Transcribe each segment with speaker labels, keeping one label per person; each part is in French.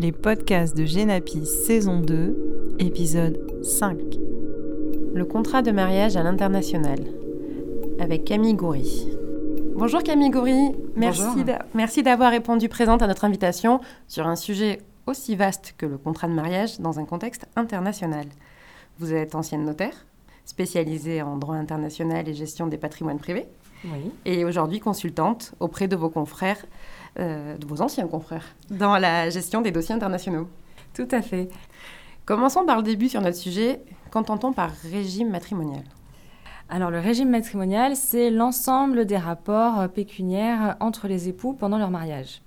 Speaker 1: les podcasts de Genapi saison 2, épisode 5. Le contrat de mariage à l'international avec Camille Goury. Bonjour Camille Goury, merci d'avoir répondu présente à notre invitation sur un sujet aussi vaste que le contrat de mariage dans un contexte international. Vous êtes ancienne notaire, spécialisée en droit international et gestion des patrimoines privés,
Speaker 2: oui.
Speaker 1: et aujourd'hui consultante auprès de vos confrères euh, de vos anciens confrères dans la gestion des dossiers internationaux.
Speaker 2: Tout à fait.
Speaker 1: Commençons par le début sur notre sujet. Qu'entend-on par régime matrimonial?
Speaker 2: Alors le régime matrimonial, c'est l'ensemble des rapports pécuniaires entre les époux pendant leur mariage.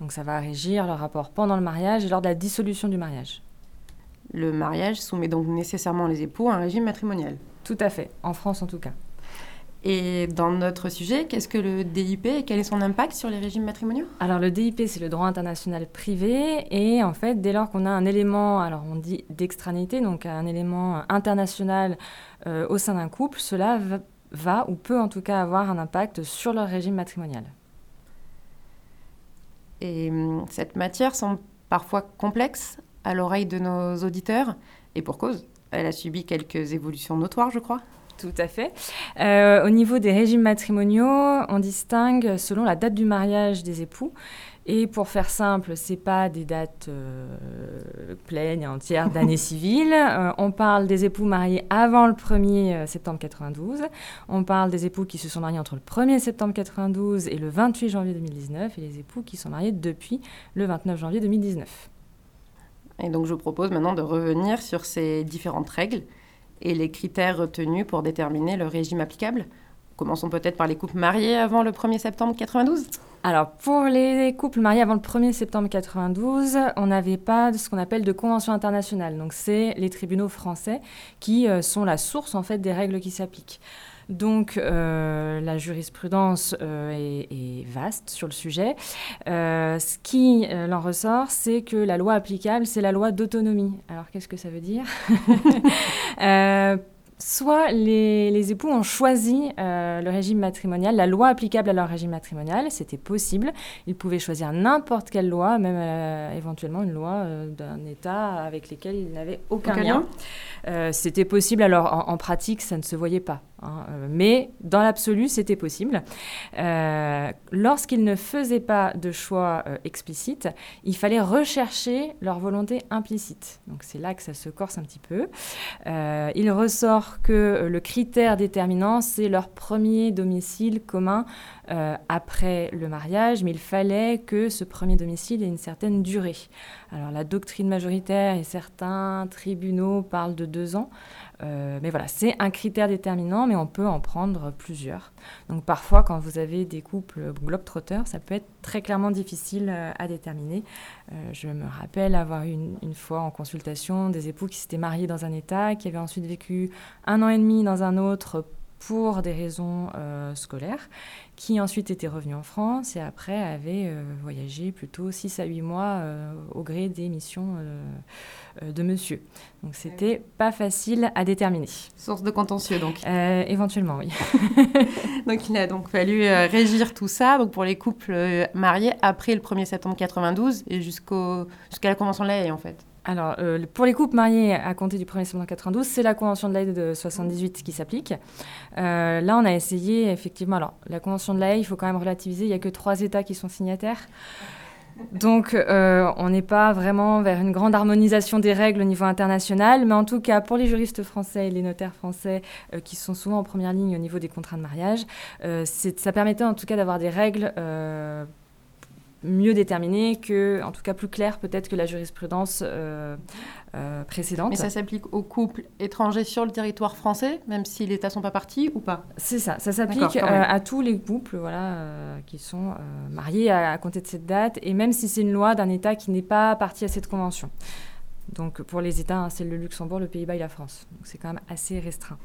Speaker 2: Donc ça va régir leur rapport pendant le mariage et lors de la dissolution du mariage.
Speaker 1: Le mariage soumet donc nécessairement les époux à un régime matrimonial
Speaker 2: Tout à fait, en France en tout cas.
Speaker 1: Et dans notre sujet, qu'est-ce que le DIP et quel est son impact sur les régimes matrimoniaux?
Speaker 2: Alors le DIP, c'est le droit international privé et en fait, dès lors qu'on a un élément, alors on dit d'extranité, donc un élément international euh, au sein d'un couple, cela va, va, ou peut en tout cas avoir un impact sur leur régime matrimonial.
Speaker 1: Et hum, cette matière semble parfois complexe à l'oreille de nos auditeurs et pour cause, elle a subi quelques évolutions notoires, je crois.
Speaker 2: Tout à fait. Euh, au niveau des régimes matrimoniaux, on distingue selon la date du mariage des époux. Et pour faire simple, ce n'est pas des dates euh, pleines et entières d'année civile. Euh, on parle des époux mariés avant le 1er septembre 92. On parle des époux qui se sont mariés entre le 1er septembre 92 et le 28 janvier 2019 et les époux qui sont mariés depuis le 29 janvier 2019.
Speaker 1: Et donc je propose maintenant de revenir sur ces différentes règles et les critères retenus pour déterminer le régime applicable. Commençons peut-être par les couples mariés avant le 1er septembre 92.
Speaker 2: Alors, pour les couples mariés avant le 1er septembre 92, on n'avait pas ce qu'on appelle de convention internationale. Donc, c'est les tribunaux français qui euh, sont la source, en fait, des règles qui s'appliquent. Donc euh, la jurisprudence euh, est, vaste sur le sujet. Euh, ce qui en ressort, c'est que la loi applicable, c'est la loi d'autonomie. Alors qu'est-ce que ça veut dire Soit les, époux ont choisi le régime matrimonial, la loi applicable à leur régime matrimonial, c'était possible. Ils pouvaient choisir n'importe quelle loi, même éventuellement une loi d'un État avec lequel ils n'avaient aucun, lien. c'était possible, alors en pratique, ça ne se voyait pas. Hein, euh, mais dans l'absolu, c'était possible. Euh, Lorsqu'ils ne faisaient pas de choix euh, explicites, il fallait rechercher leur volonté implicite. Donc c'est là que ça se corse un petit peu. Il ressort que le critère déterminant, c'est leur premier domicile commun après le mariage, mais il fallait que ce premier domicile ait une certaine durée. Alors la doctrine majoritaire et certains tribunaux parlent de deux ans. Euh, mais voilà, c'est un critère déterminant, mais on peut en prendre plusieurs. Donc parfois, quand vous avez des couples globetrotters, ça peut être très clairement difficile euh, à déterminer. Euh, je me rappelle avoir eu une, une, fois en consultation des époux qui s'étaient mariés dans un État, qui avaient ensuite vécu un an et demi dans un autre pour des raisons euh, scolaires, qui ensuite était revenu en France et après avait euh, voyagé plutôt 6 à 8 mois euh, au gré des missions de monsieur. Donc c'était pas facile à déterminer.
Speaker 1: Source de contentieux donc
Speaker 2: Éventuellement, oui.
Speaker 1: donc il a donc fallu régir tout ça donc pour les couples mariés après le 1er septembre 92 et jusqu'au jusqu'à la Convention de la en fait.
Speaker 2: Alors, euh, pour les couples mariés à compter du 1er septembre 92, c'est la Convention de l'Aide de 78 qui s'applique. Euh, là, on a essayé, effectivement, alors, la Convention de l'Aide, il faut quand même relativiser, il n'y a que trois États qui sont signataires. Donc, euh, on n'est pas vraiment vers une grande harmonisation des règles au niveau international, mais en tout cas, pour les juristes français et les notaires français, qui sont souvent en première ligne au niveau des contrats de mariage, ça permettait en tout cas d'avoir des règles mieux déterminé que, en tout cas plus clair peut-être que la jurisprudence euh, euh, précédente.
Speaker 1: Mais ça s'applique aux couples étrangers sur le territoire français, même si les États sont pas partis ou pas?
Speaker 2: C'est ça, ça s'applique euh, à tous les couples voilà, qui sont mariés à, à, compter de cette date, et même si c'est une loi d'un État qui n'est pas parti à cette convention. Donc pour les États, hein, c'est le Luxembourg, le Pays-Bas et la France. Donc c'est quand même assez restreint.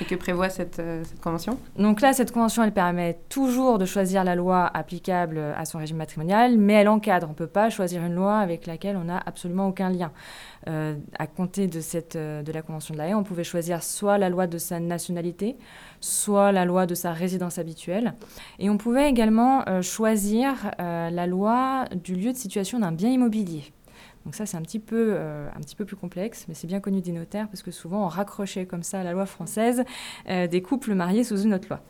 Speaker 1: Et que prévoit cette, euh, cette, convention?
Speaker 2: Donc là, cette convention, elle permet toujours de choisir la loi applicable à son régime matrimonial, mais elle encadre. On ne peut pas choisir une loi avec laquelle on n'a absolument aucun lien. Euh, à compter de, cette, euh, de la Convention de la Haye, on pouvait choisir soit la loi de sa nationalité, soit la loi de sa résidence habituelle. Et on pouvait également choisir la loi du lieu de situation d'un bien immobilier. Donc ça, c'est un, petit peu, un petit peu plus complexe, mais c'est bien connu des notaires parce que souvent on raccrochait comme ça à la loi française des couples mariés sous une autre loi.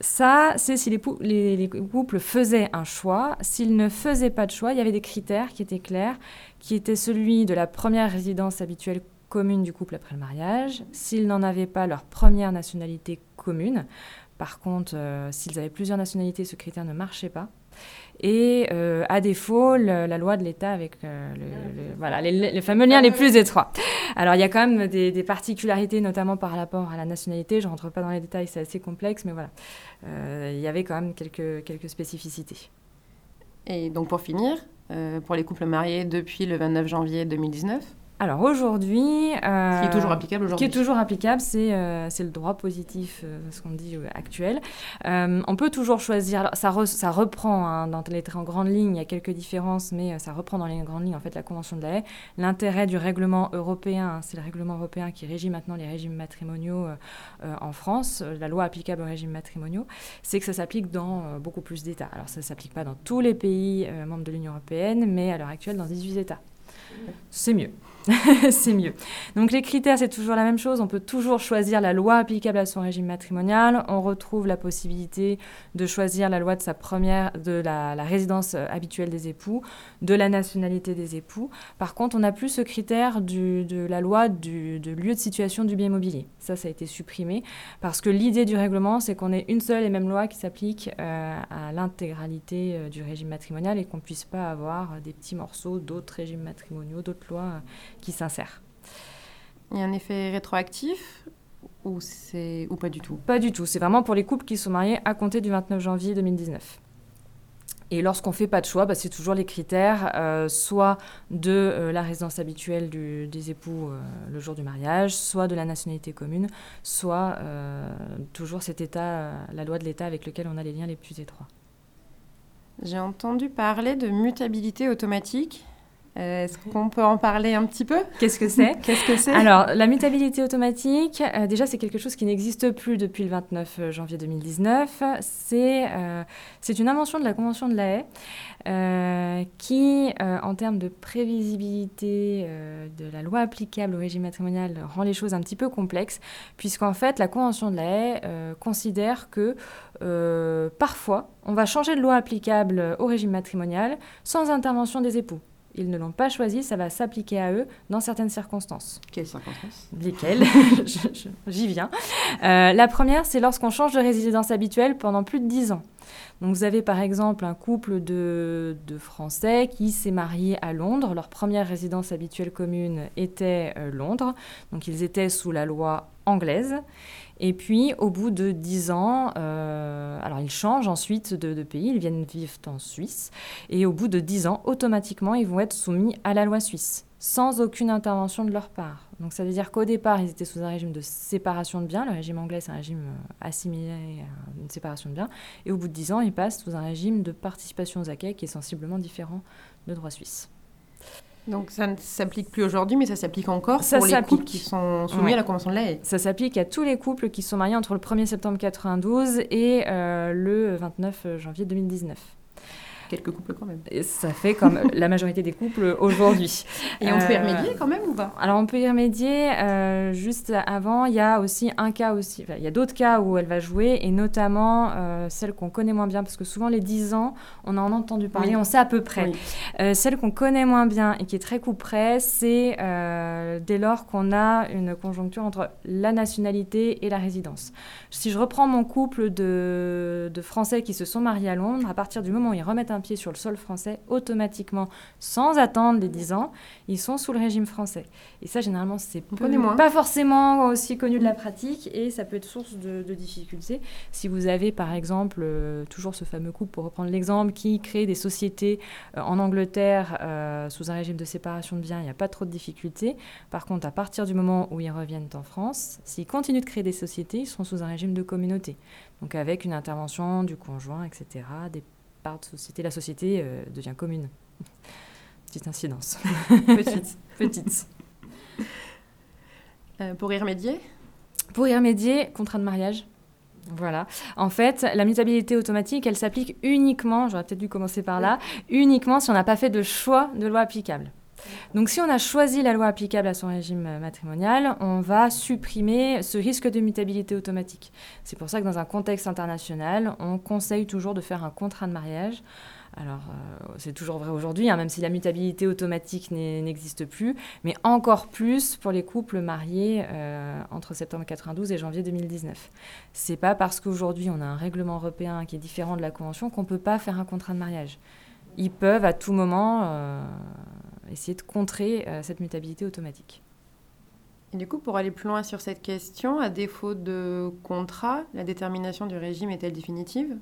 Speaker 2: Ça, c'est si les, les, couples faisaient un choix. S'ils ne faisaient pas de choix, il y avait des critères qui étaient clairs, qui étaient celui de la première résidence habituelle commune du couple après le mariage, s'ils n'en avaient pas leur première nationalité commune. Par contre, euh, s'ils avaient plusieurs nationalités, ce critère ne marchait pas. Et euh, à défaut, la loi de l'État avec euh, voilà, les, fameux liens les plus étroits. Alors il y a quand même des, particularités, notamment par rapport à la nationalité. Je ne rentre pas dans les détails, c'est assez complexe, mais voilà. il y avait quand même quelques, quelques spécificités.
Speaker 1: Et donc pour finir, pour les couples mariés depuis le 29 janvier 2019,
Speaker 2: alors aujourd'hui...
Speaker 1: Euh, qui est toujours applicable aujourd'hui
Speaker 2: Qui est toujours applicable, c'est euh, le droit positif, euh, ce qu'on dit actuel. on peut toujours choisir, alors ça, ça reprend hein, dans les en grandes lignes, il y a quelques différences, mais ça reprend dans les grandes lignes en fait la Convention de la haie. L'intérêt du règlement européen, hein, c'est le règlement européen qui régit maintenant les régimes matrimoniaux en France, la loi applicable aux régimes matrimoniaux, c'est que ça s'applique dans beaucoup plus d'États. Alors ça ne s'applique pas dans tous les pays membres de l'Union européenne, mais à l'heure actuelle dans 18 États. C'est mieux. c'est mieux. Donc les critères, c'est toujours la même chose. On peut toujours choisir la loi applicable à son régime matrimonial. On retrouve la possibilité de choisir la loi de sa première, de la, résidence euh, habituelle des époux, de la nationalité des époux. Par contre, on n'a plus ce critère de la loi de lieu de situation du bien immobilier. Ça, ça a été supprimé parce que l'idée du règlement, c'est qu'on ait une seule et même loi qui s'applique euh, à l'intégralité euh, du régime matrimonial et qu'on ne puisse pas avoir des petits morceaux d'autres régimes matrimoniaux, d'autres lois qui s'insère.
Speaker 1: Il y a un effet rétroactif ou, ou pas du tout?
Speaker 2: Pas du tout. C'est vraiment pour les couples qui sont mariés à compter du 29 janvier 2019. Et lorsqu'on ne fait pas de choix, bah, c'est toujours les critères, euh, soit de euh, la résidence habituelle des époux euh, le jour du mariage, soit de la nationalité commune, soit toujours cet état, la loi de l'État avec lequel on a les liens les plus étroits.
Speaker 1: J'ai entendu parler de mutabilité automatique. Euh, est-ce qu'on peut en parler un petit peu?
Speaker 2: Qu'est-ce que c'est?
Speaker 1: Qu'est-ce que c'est?
Speaker 2: Alors, la mutabilité automatique, euh, déjà, c'est quelque chose qui n'existe plus depuis le 29 euh, janvier 2019. C'est c'est une invention de la Convention de la haie qui, en termes de prévisibilité de la loi applicable au régime matrimonial, rend les choses un petit peu complexes, puisqu'en fait, la Convention de la haie considère que parfois, on va changer de loi applicable au régime matrimonial sans intervention des époux ils ne l'ont pas choisi, ça va s'appliquer à eux dans certaines circonstances.
Speaker 1: Quelles circonstances?
Speaker 2: Lesquelles? J'y viens. Euh, la première, c'est lorsqu'on change de résidence habituelle pendant plus de 10 ans. Donc vous avez par exemple un couple de, Français qui s'est marié à Londres. Leur première résidence habituelle commune était euh, Londres. Donc ils étaient sous la loi anglaise. Et puis, au bout de 10 ans, euh, alors ils changent ensuite de, pays, ils viennent vivre en Suisse. Et au bout de 10 ans, automatiquement, ils vont être soumis à la loi suisse, sans aucune intervention de leur part. Donc ça veut dire qu'au départ, ils étaient sous un régime de séparation de biens. Le régime anglais, c'est un régime euh, assimilé à une séparation de biens. Et au bout de 10 ans, ils passent sous un régime de participation aux acquis qui est sensiblement différent de droit suisse.
Speaker 1: Donc ça ne s'applique plus aujourd'hui, mais ça s'applique encore pour les couples qui sont soumis à la Convention de la Haye.
Speaker 2: Ça s'applique à tous les couples qui sont mariés entre le 1er septembre 92 et euh, le 29 janvier 2019
Speaker 1: quelques couples quand même.
Speaker 2: Et ça fait comme la majorité des couples aujourd'hui.
Speaker 1: Et on peut y euh, remédier quand même ou pas?
Speaker 2: Alors on peut y remédier. Euh, juste avant, il y a aussi un cas aussi. il y a d'autres cas où elle va jouer et notamment euh, celle qu'on connaît moins bien parce que souvent les 10 ans, on en a entendu parler, on sait à peu près. celle qu'on connaît moins bien et qui est très coup près, c'est dès lors qu'on a une conjoncture entre la nationalité et la résidence. Si je reprends mon couple de, de Français qui se sont mariés à Londres, à partir du moment où ils remettent un pied sur le sol français, automatiquement, sans attendre les 10 ans, ils sont sous le régime français. Et ça, généralement, c'est pas forcément aussi connu de la pratique et ça peut être source de, difficultés. Si vous avez, par exemple, euh, toujours ce fameux couple, pour reprendre l'exemple, qui crée des sociétés euh, en Angleterre euh, sous un régime de séparation de biens, il n'y a pas trop de difficultés. Par contre, à partir du moment où ils reviennent en France, s'ils continuent de créer des sociétés, ils seront sous un régime de communauté. Donc avec une intervention du conjoint, etc., des part de société, la société euh, devient commune. Petite incidence.
Speaker 1: petite.
Speaker 2: Petite.
Speaker 1: Euh, pour y remédier?
Speaker 2: Pour y remédier, contrat de mariage. Voilà. En fait, la mutabilité automatique, elle s'applique uniquement, j'aurais peut-être dû commencer par là, uniquement si on n'a pas fait de choix de loi applicable. Donc si on a choisi la loi applicable à son régime matrimonial, on va supprimer ce risque de mutabilité automatique. C'est pour ça que dans un contexte international, on conseille toujours de faire un contrat de mariage alors, euh, c'est toujours vrai aujourd'hui, hein, même si la mutabilité automatique n'existe plus, mais encore plus pour les couples mariés euh, entre septembre 92 et janvier 2019. C'est pas parce qu'aujourd'hui on a un règlement européen qui est différent de la convention qu'on peut pas faire un contrat de mariage. Ils peuvent à tout moment euh, essayer de contrer cette mutabilité automatique.
Speaker 1: Et du coup, pour aller plus loin sur cette question, à défaut de contrat, la détermination du régime est-elle définitive?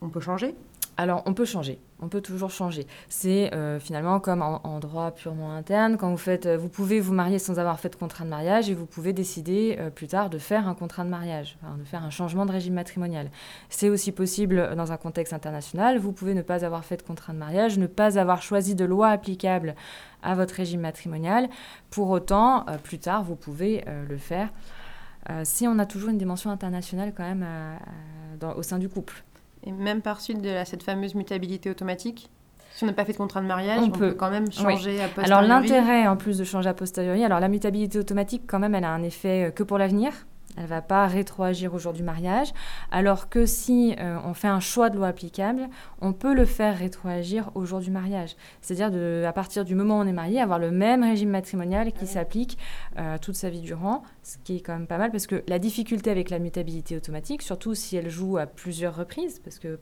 Speaker 1: On peut changer?
Speaker 2: Alors, on peut changer, on peut toujours changer. C'est euh, finalement comme en, droit purement interne, quand vous faites, euh, vous pouvez vous marier sans avoir fait de contrat de mariage et vous pouvez décider euh, plus tard de faire un contrat de mariage, de faire un changement de régime matrimonial. C'est aussi possible dans un contexte international. Vous pouvez ne pas avoir fait de contrat de mariage, ne pas avoir choisi de loi applicable à votre régime matrimonial. Pour autant, plus tard, vous pouvez le faire si on a toujours une dimension internationale quand même au sein du couple.
Speaker 1: Et même par suite de cette fameuse mutabilité automatique si on n'a pas fait de contrat de mariage, on, peut. quand même changer à posteriori.
Speaker 2: Alors l'intérêt, en plus de changer à posteriori, alors la mutabilité automatique, quand même, elle a un effet euh, que pour l'avenir. Elle ne va pas rétroagir au jour du mariage, alors que si euh, on fait un choix de loi applicable, on peut le faire rétroagir au jour du mariage. C'est-à-dire à partir du moment où on est marié, avoir le même régime matrimonial qui s'applique euh, toute sa vie durant, ce qui est quand même pas mal, parce que la difficulté avec la mutabilité automatique, surtout si elle joue à plusieurs reprises, parce que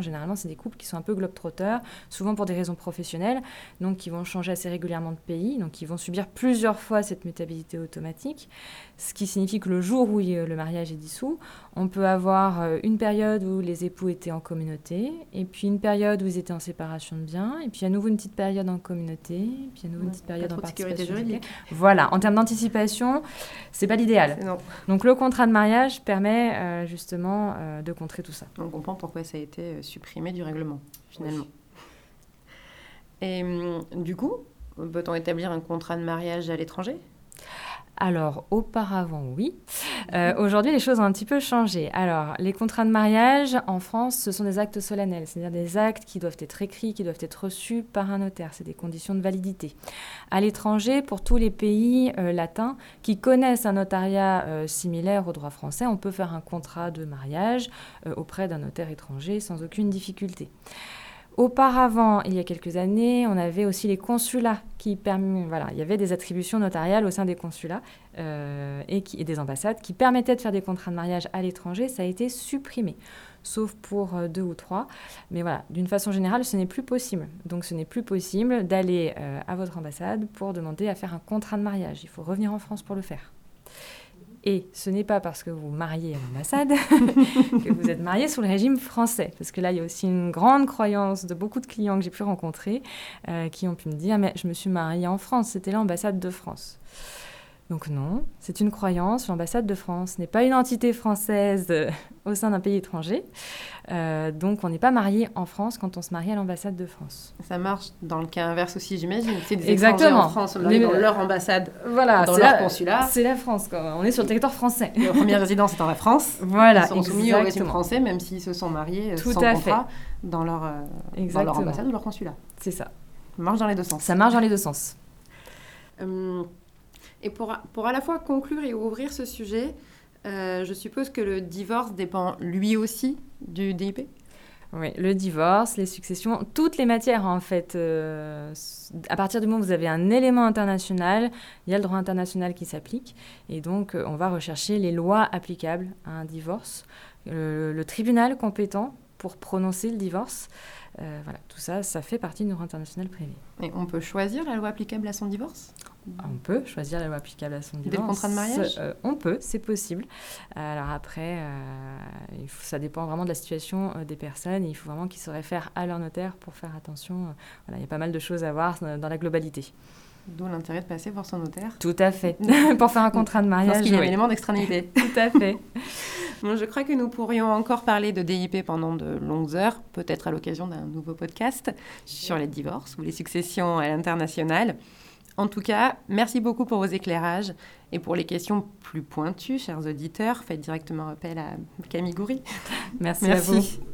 Speaker 2: Généralement, c'est des couples qui sont un peu globetrotters, souvent pour des raisons professionnelles, donc qui vont changer assez régulièrement de pays, donc qui vont subir plusieurs fois cette mutabilité automatique, ce qui signifie que le jour où le mariage est dissous, on peut avoir euh, une période où les époux étaient en communauté, et puis une période où ils étaient en séparation de biens, et puis à nouveau une petite période en communauté, et puis à nouveau une petite période en participation juridique. Voilà, en termes d'anticipation, c'est pas l'idéal. Donc le contrat de mariage permet euh, justement euh, de contrer tout ça.
Speaker 1: On comprend pourquoi ça a été euh, supprimé du règlement, finalement. Et hum, du coup, peut-on établir un contrat de mariage à l'étranger?
Speaker 2: Alors, auparavant, oui. Euh, aujourd'hui, les choses ont un petit peu changé. Alors, les contrats de mariage en France, ce sont des actes solennels, c'est-à-dire des actes qui doivent être écrits, qui doivent être reçus par un notaire. C'est des conditions de validité. À l'étranger, pour tous les pays euh, latins qui connaissent un notariat euh, similaire au droit français, on peut faire un contrat de mariage auprès d'un notaire étranger sans aucune difficulté. Auparavant, il y a quelques années, on avait aussi les consulats qui permettaient, voilà, il y avait des attributions notariales au sein des consulats euh, et, des ambassades qui permettaient de faire des contrats de mariage à l'étranger. Ça a été supprimé, sauf pour euh, deux ou trois. Mais voilà, d'une façon générale, ce n'est plus possible. Donc, ce n'est plus possible d'aller euh, à votre ambassade pour demander à faire un contrat de mariage. Il faut revenir en France pour le faire. Et ce n'est pas parce que vous mariez à l'ambassade que vous êtes marié sous le régime français. Parce que là, il y a aussi une grande croyance de beaucoup de clients que j'ai pu rencontrer euh, qui ont pu me dire, mais je me suis mariée en France, c'était l'ambassade de France. Donc non, c'est une croyance. L'ambassade de France n'est pas une entité française euh, au sein d'un pays étranger. Euh, donc on n'est pas marié en France quand on se marie à l'ambassade de France.
Speaker 1: Ça marche dans le cas inverse aussi, j'imagine. C'est des Exactement. en France, on dans leur ambassade,
Speaker 2: voilà,
Speaker 1: dans leur consulat.
Speaker 2: C'est la France, quoi. on est sur le territoire français.
Speaker 1: Leur première résidence est en la France.
Speaker 2: Voilà,
Speaker 1: Ils sont soumis au régime français, même s'ils se sont mariés euh, Tout sans à contrat fait. Dans, leur, dans leur ambassade ou leur consulat.
Speaker 2: C'est ça.
Speaker 1: Ça marche dans les deux sens.
Speaker 2: Ça marche dans les deux sens.
Speaker 1: Hum, et pour, pour à la fois conclure et ouvrir ce sujet, euh, je suppose que le divorce dépend lui aussi du DIP
Speaker 2: oui, le divorce, les successions, toutes les matières en fait. Euh, à partir du moment où vous avez un élément international, il y a le droit international qui s'applique. Et donc, euh, on va rechercher les lois applicables à un divorce. le tribunal compétent pour prononcer le divorce. Euh, voilà, tout ça, ça fait partie du droit international privé.
Speaker 1: Et on peut choisir la loi applicable à son divorce?
Speaker 2: On peut choisir la loi applicable à son divorce.
Speaker 1: Dès le contrat de mariage
Speaker 2: euh, On peut, c'est possible. Alors après, euh, il faut, ça dépend vraiment de la situation des personnes. il faut vraiment qu'ils se réfèrent à leur notaire pour faire attention. Voilà, il y a pas mal de choses à voir dans la globalité.
Speaker 1: D'où l'intérêt de passer voir son notaire.
Speaker 2: Tout à fait. pour faire un contrat de mariage. Parce
Speaker 1: qu'il y a un élément d'extranéité.
Speaker 2: Tout à fait.
Speaker 1: je crois que nous pourrions encore parler de DIP pendant de longues heures, peut-être à l'occasion d'un nouveau podcast sur les divorces ou les successions à l'international. En tout cas, merci beaucoup pour vos éclairages et pour les questions plus pointues, chers auditeurs. Faites directement appel à Camille Goury.
Speaker 2: Merci, merci. à vous.